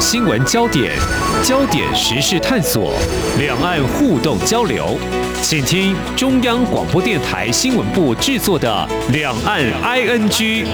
新闻焦点，焦点时事探索，两岸互动交流，请听中央广播电台新闻部制作的《两岸 ING》。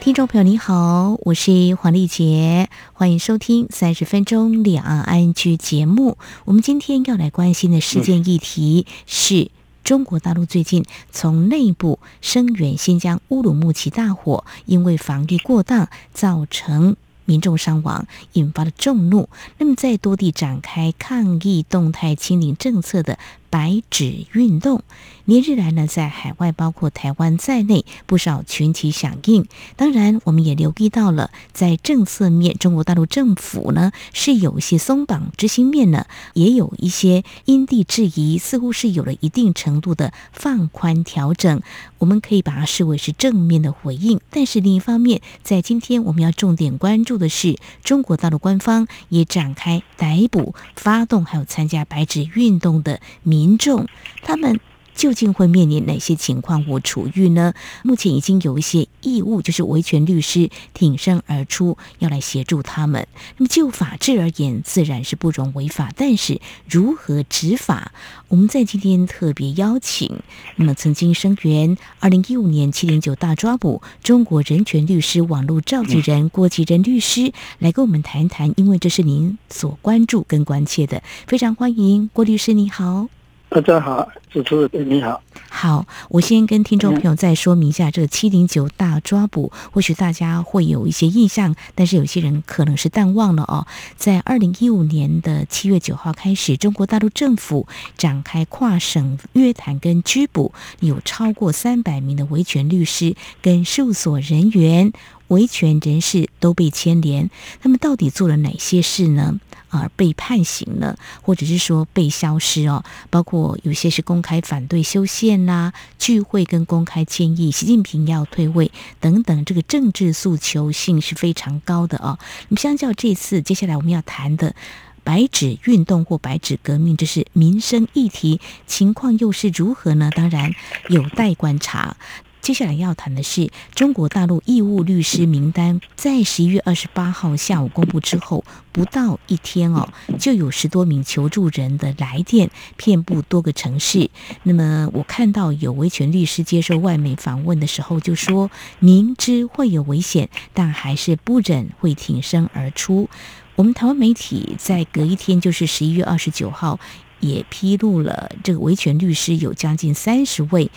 听众朋友你好，我是黄丽杰，欢迎收听三十分钟两岸 ING 节目。我们今天要来关心的事件议题是中国大陆最近从内部声援新疆乌鲁木齐大火，因为防御过当造成民众伤亡，引发了众怒。那么在多地展开抗议动态清零政策的白纸运动。连日来呢，在海外包括台湾在内，不少群体响应。当然，我们也留意到了，在政策面，中国大陆政府呢是有一些松绑，执行面呢也有一些因地制宜，似乎是有了一定程度的放宽调整。我们可以把它视为是正面的回应。但是另一方面，在今天我们要重点关注的是，中国大陆官方也展开逮捕、发动还有参加白纸运动的民民众，他们。究竟会面临哪些情况或处遇呢？目前已经有一些义务，就是维权律师挺身而出，要来协助他们。那么就法治而言，自然是不容违法，但是如何执法？我们在今天特别邀请，那么曾经声援二零一五年七零九大抓捕中国人权律师网络召集人郭吉仁律师来跟我们谈谈，因为这是您所关注跟关切的，非常欢迎郭律师，你好。大家好，主持人你好。好，我先跟听众朋友再说明一下这个七零九大抓捕，或许大家会有一些印象，但是有些人可能是淡忘了哦。在二零一五年的七月九号开始，中国大陆政府展开跨省约谈跟拘捕，有超过三百名的维权律师跟事务所人员、维权人士都被牵连。他们到底做了哪些事呢？而被判刑了，或者是说被消失哦，包括有些是公开反对修宪啦、聚会跟公开建议习近平要退位等等，这个政治诉求性是非常高的哦。那么相较这次，接下来我们要谈的白纸运动或白纸革命，这是民生议题，情况又是如何呢？当然有待观察。接下来要谈的是中国大陆义务律师名单，在十一月二十八号下午公布之后，不到一天哦，就有十多名求助人的来电，遍布多个城市。那么我看到有维权律师接受外媒访问的时候就说，明知会有危险，但还是不忍会挺身而出。我们台湾媒体在隔一天，就是十一月二十九号，也披露了这个维权律师有将近三十位。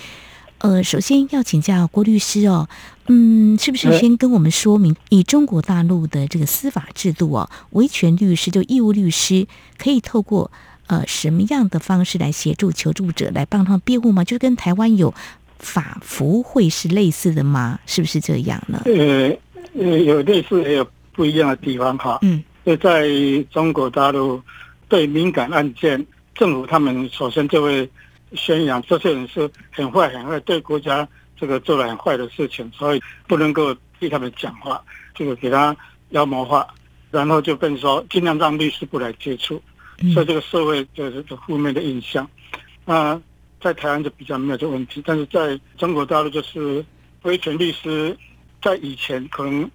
呃，首先要请教郭律师哦，嗯，是不是先跟我们说明，以中国大陆的这个司法制度哦，维权律师就义务律师可以透过呃什么样的方式来协助求助者，来帮他们辩护吗？就是跟台湾有法服会是类似的吗？是不是这样呢？呃，呃，有类似也有不一样的地方哈。嗯，就在中国大陆对敏感案件，政府他们首先就会。宣扬这些人是很坏很坏，对国家这个做了很坏的事情，所以不能够替他们讲话，这个给他妖魔化，然后就变成说尽量让律师不来接触，所以这个社会就是这负面的印象。那在台湾就比较没有这个问题，但是在中国大陆就是维权律师在以前可能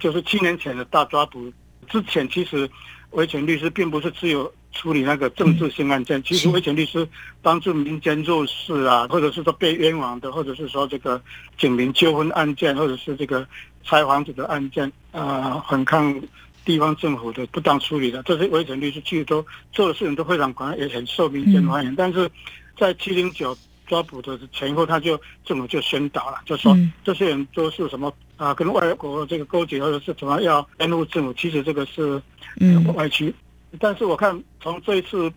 就是七年前的大抓捕之前，其实维权律师并不是只有。处理那个政治性案件，其实维权律师帮助民间弱势啊，或者是说被冤枉的，或者是说这个警民纠纷案件，或者是这个拆房子的案件，啊，反抗地方政府的不当处理的，这些维权律师其实都做的事情都非常广，也很受民间欢迎。但是在七零九抓捕的前后，他就政府就宣导了，就说这些人都是什么啊，跟外国这个勾结，或者是怎么要颠覆政府，其实这个是歪曲。但是我看从这一次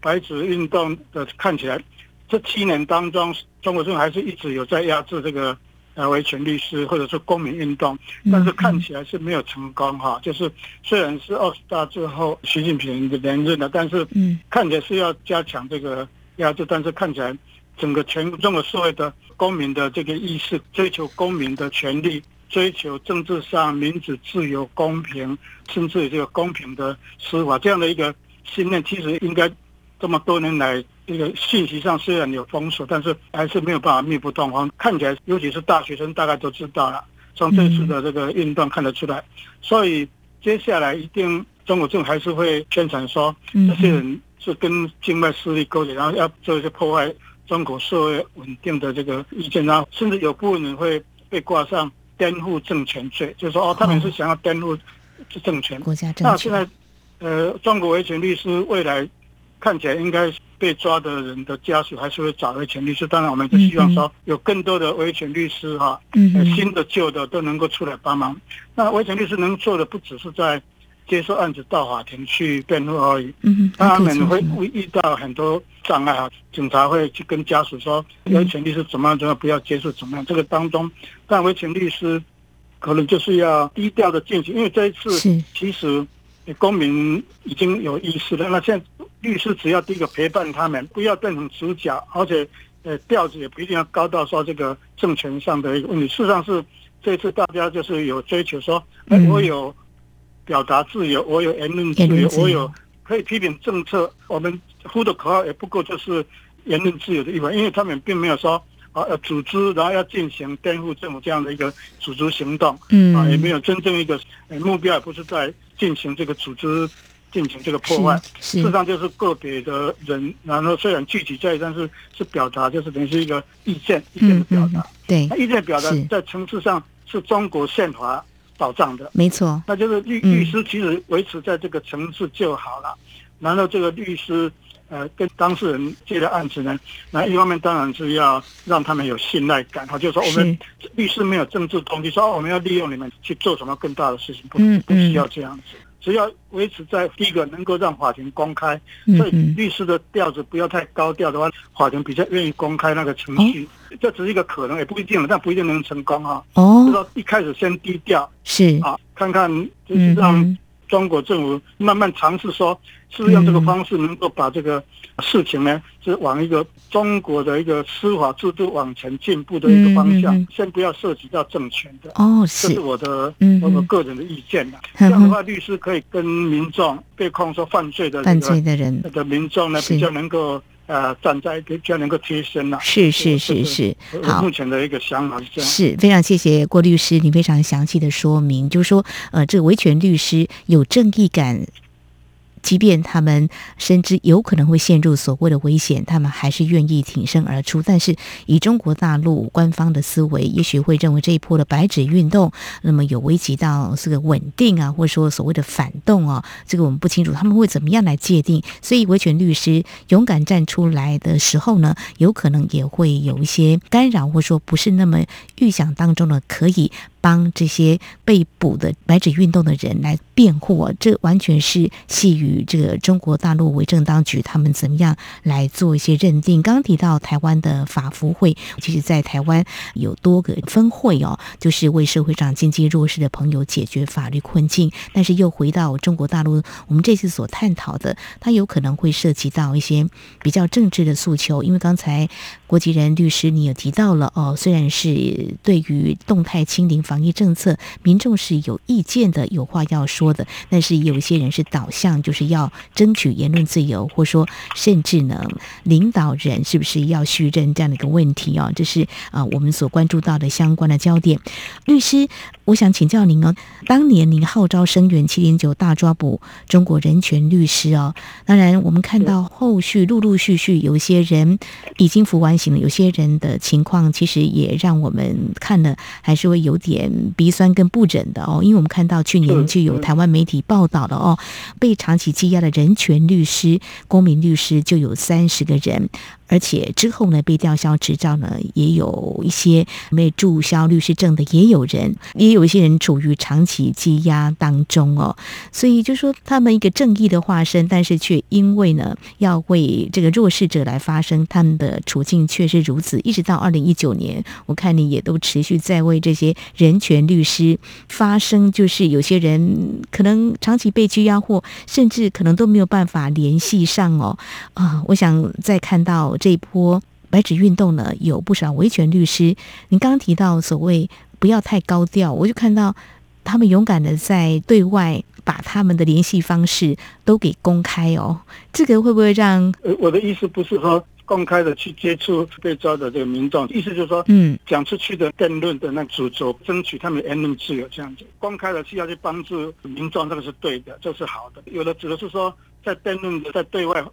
白纸运动的看起来，这七年当中，中国政府还是一直有在压制这个呃维权律师或者是公民运动，但是看起来是没有成功哈。就是虽然是二十大之后习近平的连任了，但是看起来是要加强这个压制，但是看起来整个全中国社会的公民的这个意识，追求公民的权利。追求政治上民主、自由、公平，甚至于这个公平的司法这样的一个信念，其实应该这么多年来，这个信息上虽然有封锁，但是还是没有办法密不透风。看起来，尤其是大学生，大概都知道了。从这次的这个运动看得出来。所以接下来一定中国政府还是会宣传说，这些人是跟境外势力勾结，然后要做一些破坏中国社会稳定的这个意见，然后甚至有部分人会被挂上颠覆政权罪，就是说哦，他们是想要颠覆政权。国家政权。那现在，呃，中国维权律师未来看起来应该被抓的人的家属还是会找维权律师。当然，我们就希望说有更多的维权律师哈，新的旧的都能够出来帮忙。那维权律师能做的不只是在接受案子到法庭去辩护而已，他们会会遇到很多障碍啊。警察会去跟家属说，维权律师怎么样怎么样，不要接受怎么样。这个当中，但维权律师可能就是要低调的进行，因为这一次其实公民已经有意识了。那现在律师只要第一个陪伴他们，不要变成主角，而且呃调子也不一定要高到说这个政权上的一个问题。事实上是这次大家就是有追求说，哎，我有。表达自由，我有言论自由，我有可以批评政策。我们呼的口号也不过就是言论自由的一环，因为他们并没有说啊，要组织，然后要进行颠覆政府这样的一个组织行动，嗯啊，也没有真正一个目标，也不是在进行这个组织进行这个破坏。事实上就是个别的人，然后虽然聚集在，但是是表达，就是等于是一个意见，意见的表达。嗯嗯、对，那意见表达在层次上是中国宪法。保障的，没错，那就是律律师其实维持在这个层次就好了。嗯、然后这个律师呃跟当事人接的案子呢，那一方面当然是要让他们有信赖感，哈，就是说我们律师没有政治动机，说我们要利用你们去做什么更大的事情，不不需要这样子。只要维持在第一个能够让法庭公开，所以律师的调子不要太高调的话，法庭比较愿意公开那个程序。这只是一个可能，也不一定，但不一定能成功啊。哦，就说一开始先低调，是。啊，看看就是让中国政府慢慢尝试说，是不是用这个方式能够把这个事情呢，是往一个中国的一个司法制度往前进步的一个方向，先不要涉及到政权的。哦，是，这是我的我的个人的意见的。这样的话，律师可以跟民众被控说犯罪的犯罪的人的民众呢，比较能够。呃，站在比较能够贴身了，是是是是，好，目前的一个想法是这样，是非常谢谢郭律师，你非常详细的说明，就是说，呃，这个维权律师有正义感。即便他们深知有可能会陷入所谓的危险，他们还是愿意挺身而出。但是以中国大陆官方的思维，也许会认为这一波的白纸运动，那么有危及到这个稳定啊，或者说所谓的反动啊，这个我们不清楚他们会怎么样来界定。所以维权律师勇敢站出来的时候呢，有可能也会有一些干扰，或者说不是那么预想当中的可以。帮这些被捕的白纸运动的人来辩护，这完全是系于这个中国大陆维政当局他们怎么样来做一些认定。刚提到台湾的法服会，其实在台湾有多个分会哦，就是为社会上经济弱势的朋友解决法律困境。但是又回到中国大陆，我们这次所探讨的，它有可能会涉及到一些比较政治的诉求，因为刚才国际人律师你也提到了哦，虽然是对于动态清零法。防疫政策，民众是有意见的，有话要说的。但是有些人是导向，就是要争取言论自由，或说甚至呢，领导人是不是要续任这样的一个问题哦？这是啊、呃，我们所关注到的相关的焦点。律师，我想请教您哦，当年您号召声援七零九大抓捕中国人权律师哦，当然我们看到后续陆陆续续有些人已经服完刑了，有些人的情况其实也让我们看了还是会有点。鼻酸跟不忍的哦，因为我们看到去年就有台湾媒体报道了哦，被长期羁押的人权律师、公民律师就有三十个人。而且之后呢，被吊销执照呢，也有一些被注销律师证的，也有人，也有一些人处于长期羁押当中哦。所以就说他们一个正义的化身，但是却因为呢，要为这个弱势者来发声，他们的处境却是如此。一直到二零一九年，我看你也都持续在为这些人权律师发声，就是有些人可能长期被拘押，或甚至可能都没有办法联系上哦。啊，我想再看到。这一波白纸运动呢，有不少维权律师。您刚刚提到所谓不要太高调，我就看到他们勇敢的在对外把他们的联系方式都给公开哦。这个会不会让？呃，我的意思不是说公开的去接触被抓的这个民众，意思就是说，嗯，讲出去的辩论的那主轴，争取他们的言论自由这样子。公开的去要去帮助民众，这个是对的，这是好的。有的指的是说，在辩论的在对外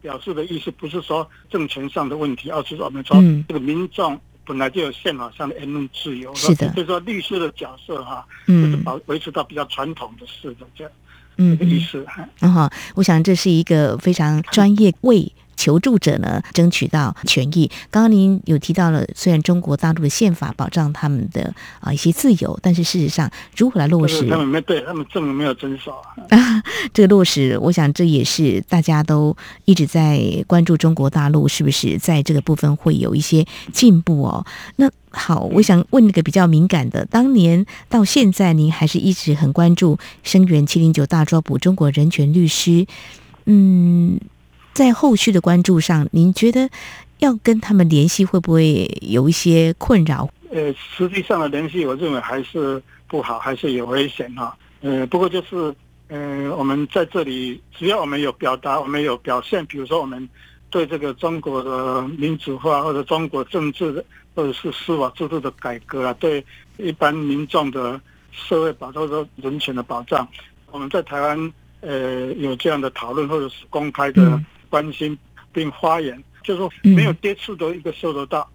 表示的意思，不是说政权上的问题，而是说我们说这个民众本来就有宪法上的言论自由。是的，所以说律师的角色哈，就是保维持到比较传统的式的这样。嗯，意思。嗯哈，我想这是一个非常专业为求助者呢争取到权益。刚刚您有提到了，虽然中国大陆的宪法保障他们的啊一些自由，但是事实上如何来落实？他们没对他们证明没有遵守啊。这个落实，我想这也是大家都一直在关注中国大陆是不是在这个部分会有一些进步哦。那好，我想问一个比较敏感的，当年到现在，您还是一直很关注声援七零九大抓捕中国人权律师，嗯。在后续的关注上，您觉得要跟他们联系会不会有一些困扰？呃，实际上的联系，我认为还是不好，还是有危险哈。呃，不过就是呃，我们在这里，只要我们有表达，我们有表现，比如说我们对这个中国的民主化，或者中国政治的，或者是司法制度的改革啊，对一般民众的社会保障、和人权的保障，我们在台湾呃有这样的讨论，或者是公开的。嗯关心并发言，就是说没有接触的一个收得到，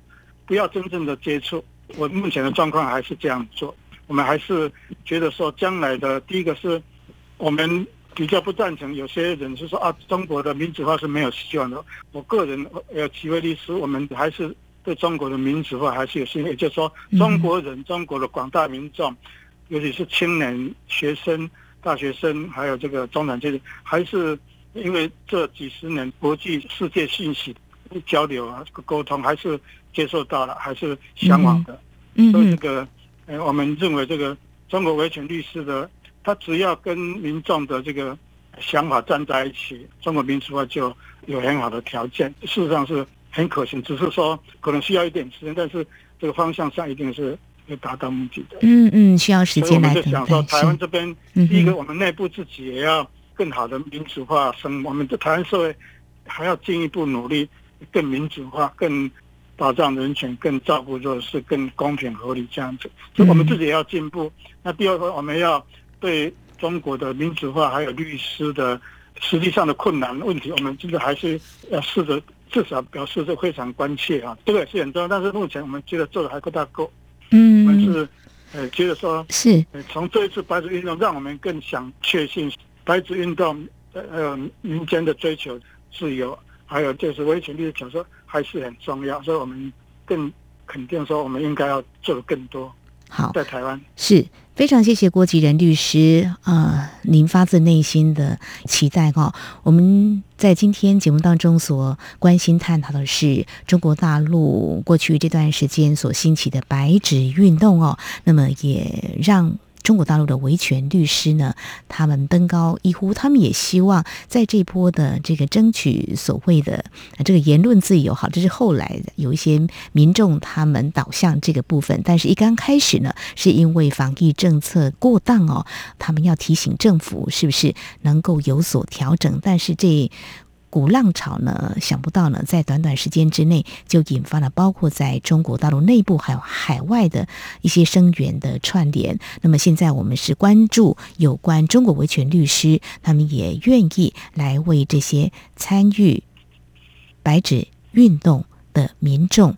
不要真正的接触。我目前的状况还是这样做。我们还是觉得说，将来的第一个是，我们比较不赞成有些人是说啊，中国的民主化是没有希望的。我个人有几位律师，我们还是对中国的民主化还是有信心。也就是说，中国人、中国的广大民众，尤其是青年、学生、大学生，还有这个中产阶级，还是。因为这几十年国际世界信息交流啊，这个沟通还是接受到了，还是向往的。嗯，所以这个，呃，我们认为这个中国维权律师的，他只要跟民众的这个想法站在一起，中国民主化就有很好的条件。事实上是很可行，只是说可能需要一点时间，但是这个方向上一定是会达到目的的。嗯嗯，需要时间来等待。我们就想说，台湾这边，第一个我们内部自己也要。更好的民主化生，我们的台湾社会还要进一步努力，更民主化、更保障人权、更照顾弱势、更公平合理这样子。所以我们自己也要进步。那第二个，我们要对中国的民主化还有律师的实际上的困难问题，我们真的还是要试着至少表示这非常关切啊。这个也是很重要，但是目前我们觉得做的还不大够。嗯，我们是呃觉得说，是从这一次白纸运动，让我们更想确信。白纸运动，呃民间的追求自由，还有就是维权律师角色还是很重要，所以我们更肯定说，我们应该要做的更多。好，在台湾是非常谢谢郭吉仁律师啊、呃，您发自内心的期待哈。我们在今天节目当中所关心探讨的是中国大陆过去这段时间所兴起的白纸运动哦，那么也让。中国大陆的维权律师呢，他们登高一呼，他们也希望在这波的这个争取所谓的这个言论自由，好，这是后来有一些民众他们导向这个部分，但是一刚开始呢，是因为防疫政策过当哦，他们要提醒政府是不是能够有所调整，但是这。股浪潮呢，想不到呢，在短短时间之内就引发了包括在中国大陆内部还有海外的一些声援的串联。那么现在我们是关注有关中国维权律师，他们也愿意来为这些参与白纸运动的民众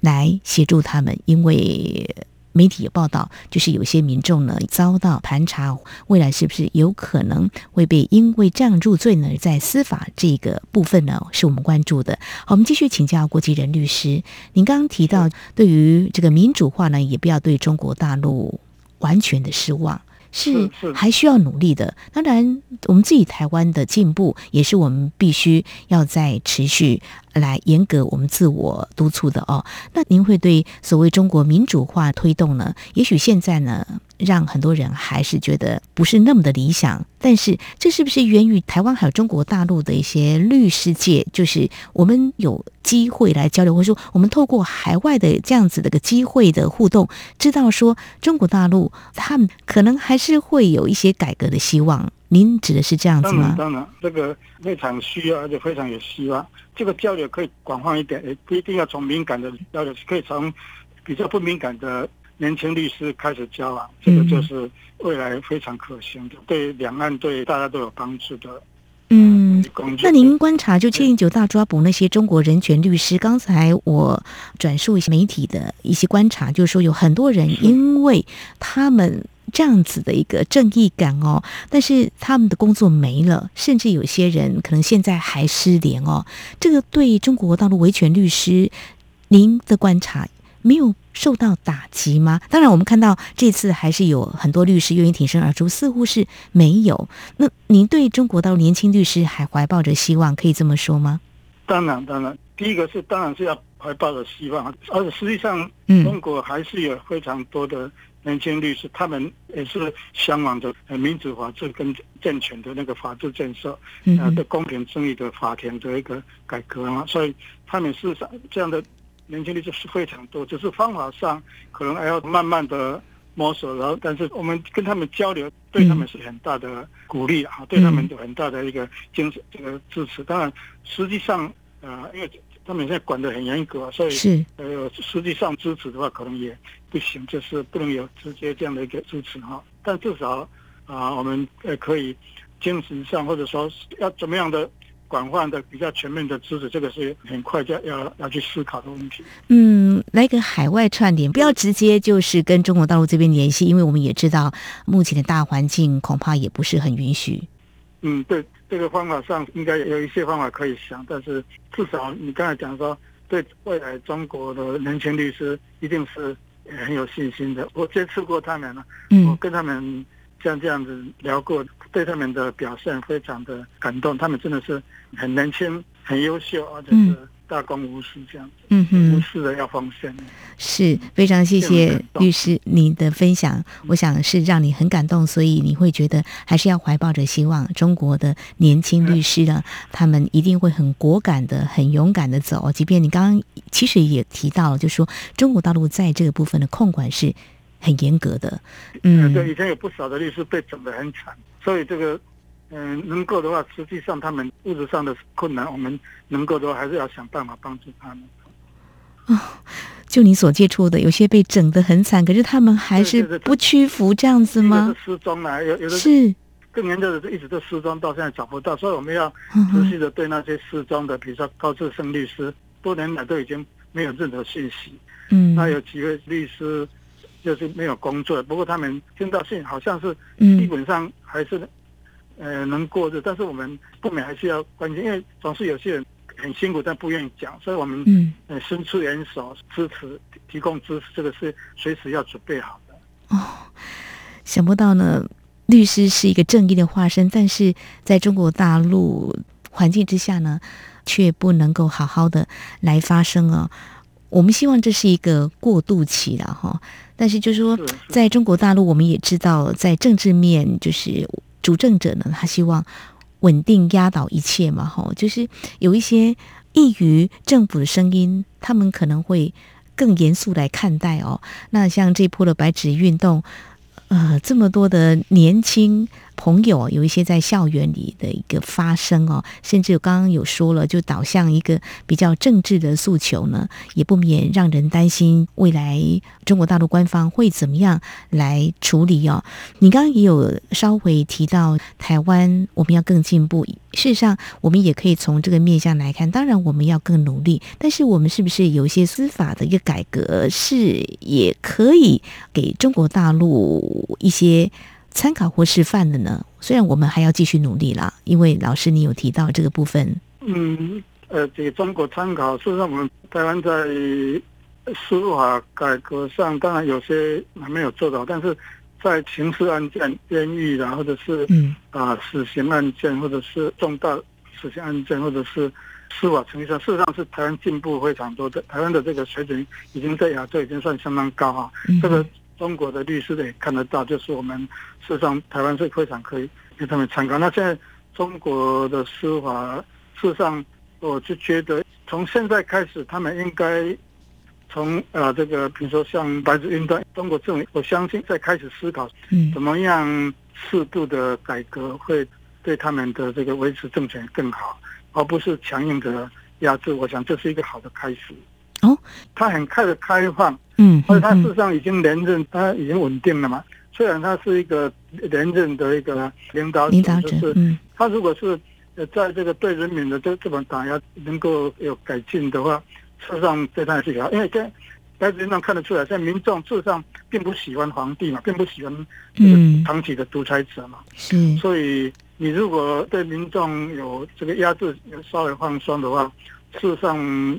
来协助他们，因为。媒体有报道，就是有些民众呢遭到盘查，未来是不是有可能会被因为这样入罪呢？在司法这个部分呢，是我们关注的。好，我们继续请教郭吉仁律师，您刚刚提到对于这个民主化呢，也不要对中国大陆完全的失望。是还需要努力的。当然，我们自己台湾的进步，也是我们必须要在持续来严格我们自我督促的哦。那您会对所谓中国民主化推动呢？也许现在呢，让很多人还是觉得不是那么的理想。但是，这是不是源于台湾还有中国大陆的一些律师界？就是我们有机会来交流，或者说我们透过海外的这样子的个机会的互动，知道说中国大陆他们可能还是。是会有一些改革的希望，您指的是这样子吗？当然，当然，这个非常需要，而且非常有希望。这个交流可以广泛一点，也不一定要从敏感的交流，可以从比较不敏感的年轻律师开始交往。这个就是未来非常可行的，对两岸对大家都有帮助的。嗯，那您观察就七零九大抓捕那些中国人权律师，刚才我转述一些媒体的一些观察，就是说有很多人因为他们这样子的一个正义感哦，但是他们的工作没了，甚至有些人可能现在还失联哦。这个对中国大陆维权律师，您的观察没有受到打击吗？当然，我们看到这次还是有很多律师愿意挺身而出，似乎是没有。那您对中国大陆年轻律师还怀抱着希望，可以这么说吗？当然，当然，第一个是当然是要怀抱着希望，而且实际上，中国还是有非常多的年轻律师，嗯、他们也是向往着民主法治跟健全的那个法治建设，嗯，的公平正义的法庭的一个改革嘛，所以他们事实上这样的。年轻律师是非常多，只是方法上可能还要慢慢的摸索，然后但是我们跟他们交流，对他们是很大的鼓励啊，对他们有很大的一个精神这个支持。当然，实际上呃，因为他们现在管得很严格，所以是呃，实际上支持的话可能也不行，就是不能有直接这样的一个支持哈。但至少啊，我们呃可以精神上或者说要怎么样的。广泛的、比较全面的支持，这个是很快就要要去思考的问题。嗯，来个海外串联，不要直接就是跟中国大陆这边联系，因为我们也知道目前的大环境恐怕也不是很允许。嗯，对，这个方法上应该有一些方法可以想，但是至少你刚才讲说，对未来中国的人权律师一定是很有信心的。我接触过他们了，嗯，我跟他们像这样子聊过。对他们的表现非常的感动，他们真的是很年轻、很优秀，而且是大公无私这样子，嗯哼，无私的要奉献。是非常谢谢律师你的分享，我想是让你很感动，所以你会觉得还是要怀抱着希望，中国的年轻律师呢，他们一定会很果敢的、很勇敢的走，即便你刚刚其实也提到了，就说中国大陆在这个部分的控管是很严格的，嗯，对，以前有不少的律师被整得很惨。所以这个，嗯，能够的话，实际上他们物质上的困难，我们能够的话，还是要想办法帮助他们。哦，就你所接触的，有些被整得很惨，可是他们还是不屈服，这样子吗？是失踪了，有有的是更严重的，是一直都失踪，到现在找不到。所以我们要持续的对那些失踪的，比如说高志胜律师，多年来都已经没有任何信息。嗯，那有几位律师。就是没有工作，不过他们听到信好像是基本上还是呃能过日，但是我们不免还是要关心，因为总是有些人很辛苦但不愿意讲，所以我们嗯伸出援手支持，提供支持，这个是随时要准备好的。哦，想不到呢，律师是一个正义的化身，但是在中国大陆环境之下呢，却不能够好好的来发声哦。我们希望这是一个过渡期了哈，但是就是说，在中国大陆，我们也知道，在政治面，就是主政者呢，他希望稳定压倒一切嘛，吼，就是有一些异于政府的声音，他们可能会更严肃来看待哦。那像这波的白纸运动，呃，这么多的年轻。朋友有一些在校园里的一个发声哦，甚至刚刚有说了，就导向一个比较政治的诉求呢，也不免让人担心未来中国大陆官方会怎么样来处理哦。你刚刚也有稍微提到台湾，我们要更进步。事实上，我们也可以从这个面向来看，当然我们要更努力，但是我们是不是有一些司法的一个改革，是也可以给中国大陆一些。参考或示范的呢？虽然我们还要继续努力啦，因为老师你有提到这个部分。嗯，呃，给中国参考，事实上我们台湾在司法改革上，当然有些还没有做到，但是在刑事案件、监狱啦，或者是嗯啊死刑案件，或者是重大死刑案件，或者是司法程序上，事实上是台湾进步非常多的。台湾的这个水准已经在亚洲已经算相当高哈，嗯、这个。中国的律师也看得到，就是我们事实上台湾是非常可以给他们参考。那现在中国的司法，事实上我就觉得从现在开始，他们应该从呃这个，比如说像白纸运动，中国政府我相信在开始思考，怎么样适度的改革会对他们的这个维持政权更好，而不是强硬的压制。我想这是一个好的开始。哦，他很快的开放，嗯，而且他事实上已经连任，他已经稳定了嘛。虽然他是一个连任的一个领导者，领导者，就是嗯，他如果是在这个对人民的这这种打压能够有改进的话，事实上对他是好，因为在在人上看得出来，现在民众事实上并不喜欢皇帝嘛，并不喜欢这个长期的独裁者嘛，是，所以你如果对民众有这个压制稍微放松的话。事实上，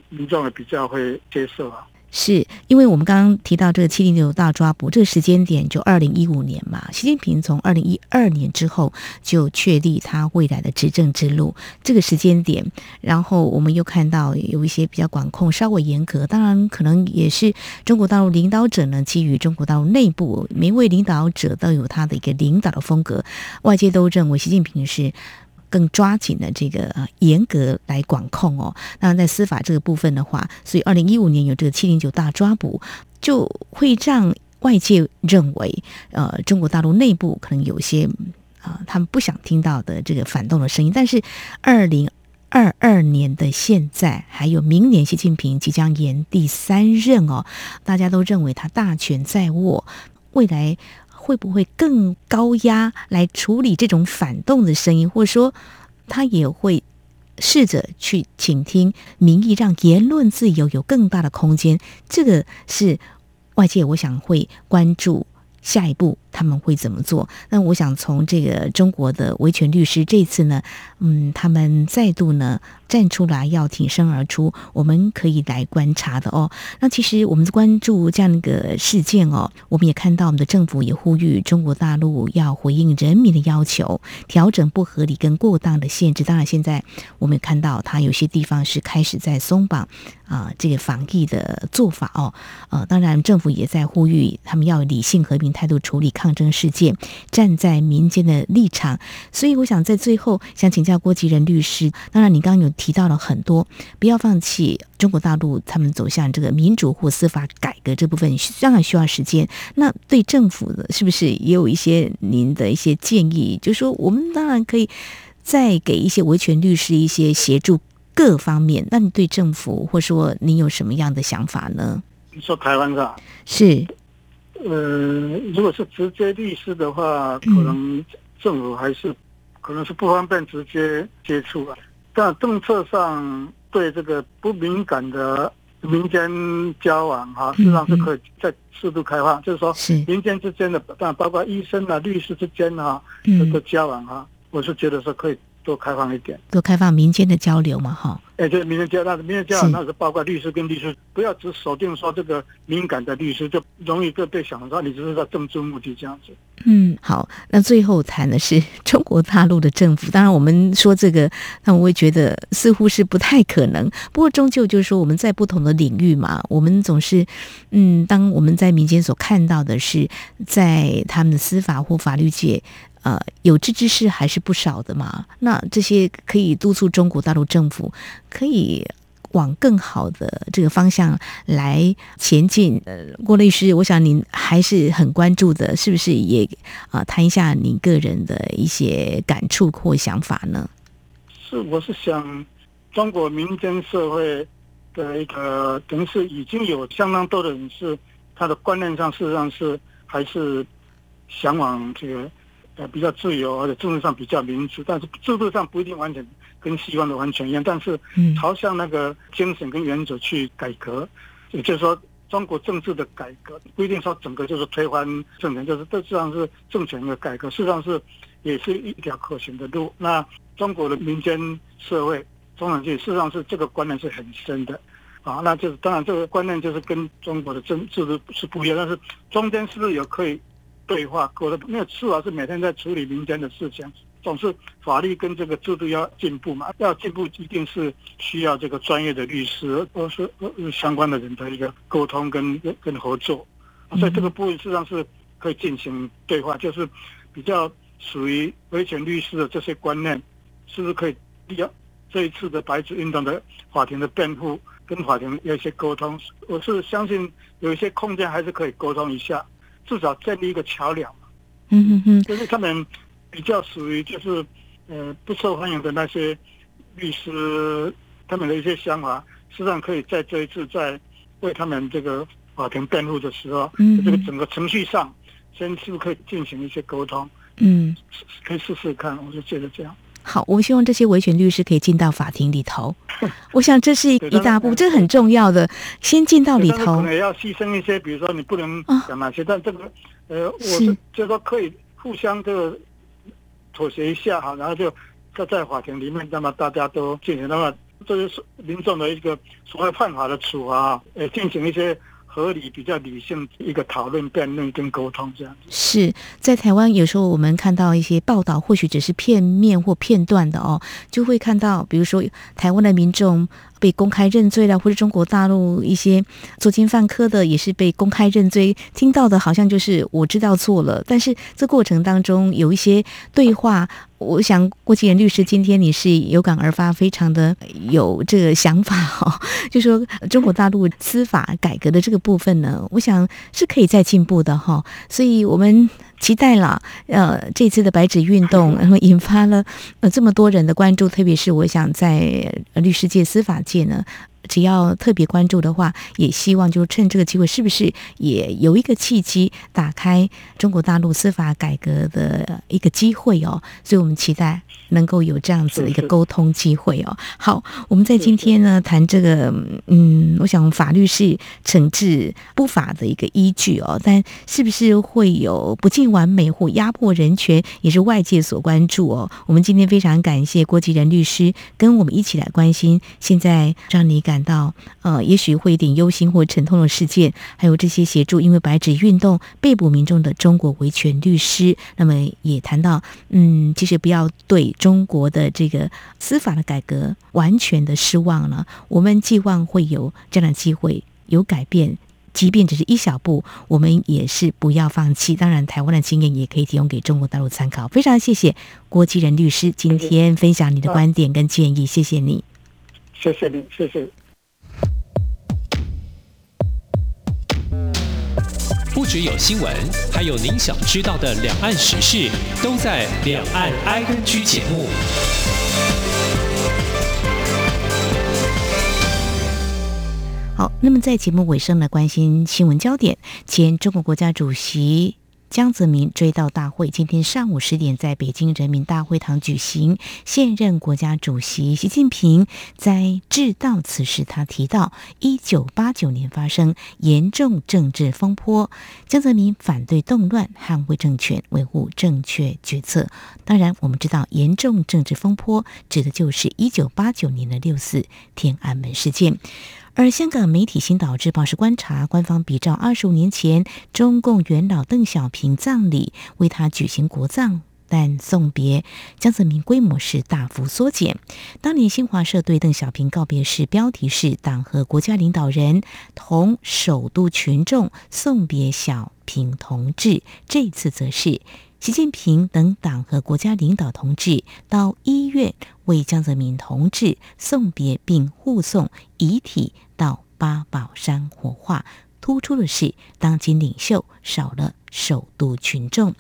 民众也比较会接受啊。是因为我们刚刚提到这个七零九大抓捕这个时间点，就二零一五年嘛。习近平从二零一二年之后就确立他未来的执政之路，这个时间点，然后我们又看到有一些比较管控稍微严格，当然可能也是中国大陆领导者呢，基于中国大陆内部每一位领导者都有他的一个领导的风格，外界都认为习近平是。更抓紧了这个严格来管控哦。那在司法这个部分的话，所以二零一五年有这个七零九大抓捕，就会让外界认为，呃，中国大陆内部可能有些啊、他们不想听到的这个反动的声音。但是二零二二年的现在，还有明年习近平即将延第三任哦，大家都认为他大权在握，未来。会不会更高压来处理这种反动的声音，或者说他也会试着去倾听民意，让言论自由有更大的空间？这个是外界我想会关注。下一步他们会怎么做？那我想从这个中国的维权律师这次呢，嗯，他们再度呢站出来要挺身而出，我们可以来观察的哦。那其实我们关注这样一个事件哦，我们也看到我们的政府也呼吁中国大陆要回应人民的要求，调整不合理跟过当的限制。当然，现在我们也看到它有些地方是开始在松绑啊，这个防疫的做法哦。呃，当然政府也在呼吁他们要理性和平态度处理抗争事件，站在民间的立场。所以，我想在最后想请教郭吉仁律师。当然，你刚刚有提到了很多，不要放弃中国大陆他们走向这个民主或司法改革这部分，当然需要时间。那对政府的，是不是也有一些您的一些建议？就是说，我们当然可以再给一些维权律师一些协助各方面。那你对政府，或说你有什么样的想法呢？你说台湾是吧是。呃，如果是直接律师的话，可能政府还是可能是不方便直接接触啊。但政策上对这个不敏感的民间交往哈，实际上是可以再适度开放，就是说民间之间的，但包括医生啊、律师之间啊这个交往哈，我是觉得是可以多开放一点，多开放民间的交流嘛，哈。哎，就是民间交，那民间交那是包括律师跟律师，不要只锁定说这个敏感的律师，就容易就被想到你只是在政治目的这样子。嗯，好，那最后谈的是中国大陆的政府。当然，我们说这个，那我会觉得似乎是不太可能。不过，终究就是说，我们在不同的领域嘛，我们总是，嗯，当我们在民间所看到的是，在他们的司法或法律界。呃，有志之士还是不少的嘛。那这些可以督促中国大陆政府可以往更好的这个方向来前进。呃，郭律师，我想您还是很关注的，是不是也啊、谈一下您个人的一些感触或想法呢？是，我是想，中国民间社会的一个等于是已经有相当多的人是他的观念上，事实上是还是向往这个。呃，比较自由，而且政治上比较民主，但是制度上不一定完全跟西方的完全一样。但是，朝向那个精神跟原则去改革，也就是说，中国政治的改革不一定说整个就是推翻政权，就是这实际上是政权的改革，事实上是也是一条可行的路。那中国的民间社会、中产阶级，事实上是这个观念是很深的啊。那就是当然，这个观念就是跟中国的政制度是不一样，但是中间是不是有可以？对话，我的那个司法是每天在处理民间的事情，总是法律跟这个制度要进步嘛，要进步一定是需要这个专业的律师或是相关的人的一个沟通跟跟合作，所以这个部分实际上是可以进行对话，就是比较属于维权律师的这些观念，是不是可以利用这一次的白纸运动的法庭的辩护跟法庭有一些沟通，我是相信有一些空间还是可以沟通一下。至少建立一个桥梁，嗯哼哼，就是他们比较属于就是呃不受欢迎的那些律师，他们的一些想法，实际上可以在这一次在为他们这个法庭辩护的时候，嗯，这个整个程序上，先是不是可以进行一些沟通？嗯，可以试试看，我就觉得这样。好，我们希望这些维权律师可以进到法庭里头。我想这是一大步，这很重要的，先进到里头。可能也要牺牲一些，比如说你不能讲哪些，哦、但这个呃，我是就说可以互相这个妥协一下哈，然后就在在法庭里面，那么大家都进行，那么这是民众的一个所谓犯法的处罚，呃，进行一些。合理、比较理性一个讨论、辩论跟沟通，这样是在台湾。有时候我们看到一些报道，或许只是片面或片段的哦，就会看到，比如说台湾的民众被公开认罪了，或者中国大陆一些作奸犯科的也是被公开认罪。听到的好像就是我知道错了，但是这过程当中有一些对话。我想郭吉仁律师，今天你是有感而发，非常的有这个想法哈，就说中国大陆司法改革的这个部分呢，我想是可以再进步的哈，所以我们期待了，呃，这次的白纸运动，然后引发了呃这么多人的关注，特别是我想在律师界、司法界呢。只要特别关注的话，也希望就趁这个机会，是不是也有一个契机，打开中国大陆司法改革的一个机会哦？所以我们期待能够有这样子的一个沟通机会哦。好，我们在今天呢谈这个，嗯，我想法律是惩治不法的一个依据哦，但是不是会有不尽完美或压迫人权，也是外界所关注哦。我们今天非常感谢郭吉仁律师跟我们一起来关心现在让你感。感到呃，也许会有点忧心或沉痛的事件，还有这些协助因为白纸运动被捕民众的中国维权律师，那么也谈到，嗯，其实不要对中国的这个司法的改革完全的失望了。我们寄望会有这样的机会有改变，即便只是一小步，我们也是不要放弃。当然，台湾的经验也可以提供给中国大陆参考。非常谢谢郭继仁律师今天分享你的观点跟建议，谢谢你，谢谢你，谢谢。只有新闻，还有您想知道的两岸时事，都在《两岸 ING》节目。好，那么在节目尾声呢，关心新闻焦点，前中国国家主席。江泽民追悼大会今天上午十点在北京人民大会堂举行。现任国家主席习近平在致悼词时，他提到，一九八九年发生严重政治风波，江泽民反对动乱，捍卫政权，维护正确决策。当然，我们知道严重政治风波指的就是一九八九年的六四天安门事件。而香港媒体《新岛日报》是观察，官方比照二十五年前中共元老邓小平葬礼，为他举行国葬，但送别江泽民规模是大幅缩减。当年新华社对邓小平告别式标题是“党和国家领导人同首都群众送别小平同志”，这次则是。习近平等党和国家领导同志到医院为江泽民同志送别，并护送遗体八宝山火化。突出的是，当今领袖少了首都群众。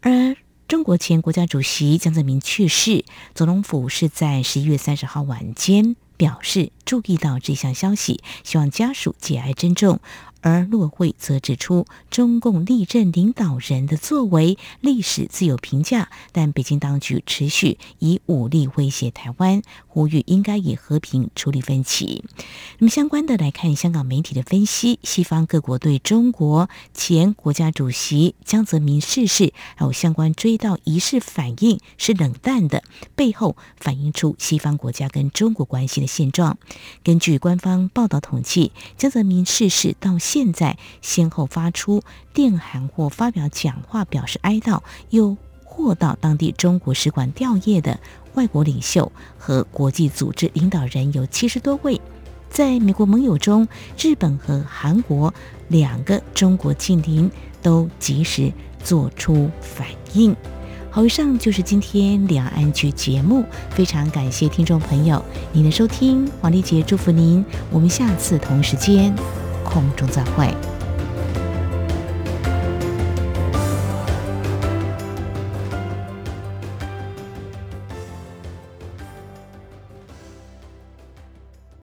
而中国前国家主席江泽民去世，总统府是在十一月三十号晚间表示注意到这项消息，希望家属节哀珍重。而陆委会则指出，中共历任领导人的作为，历史自有评价，但北京当局持续以武力威胁台湾，呼吁应该以和平处理分歧。那么，相关的来看，香港媒体的分析，西方各国对中国前国家主席江泽民逝世还有相关追悼仪式反应是冷淡的，背后反映出西方国家跟中国关系的现状。根据官方报道统计，江泽民逝世到现在先后发出电函或发表讲话表示哀悼，又或到当地中国使馆吊唁的外国领袖和国际组织领导人有七十多位。在美国盟友中，日本和韩国两个中国近邻都及时做出反应。好，以上就是今天两岸局节目，非常感谢听众朋友您的收听，黄丽杰祝福您，我们下次同时间。空中再会。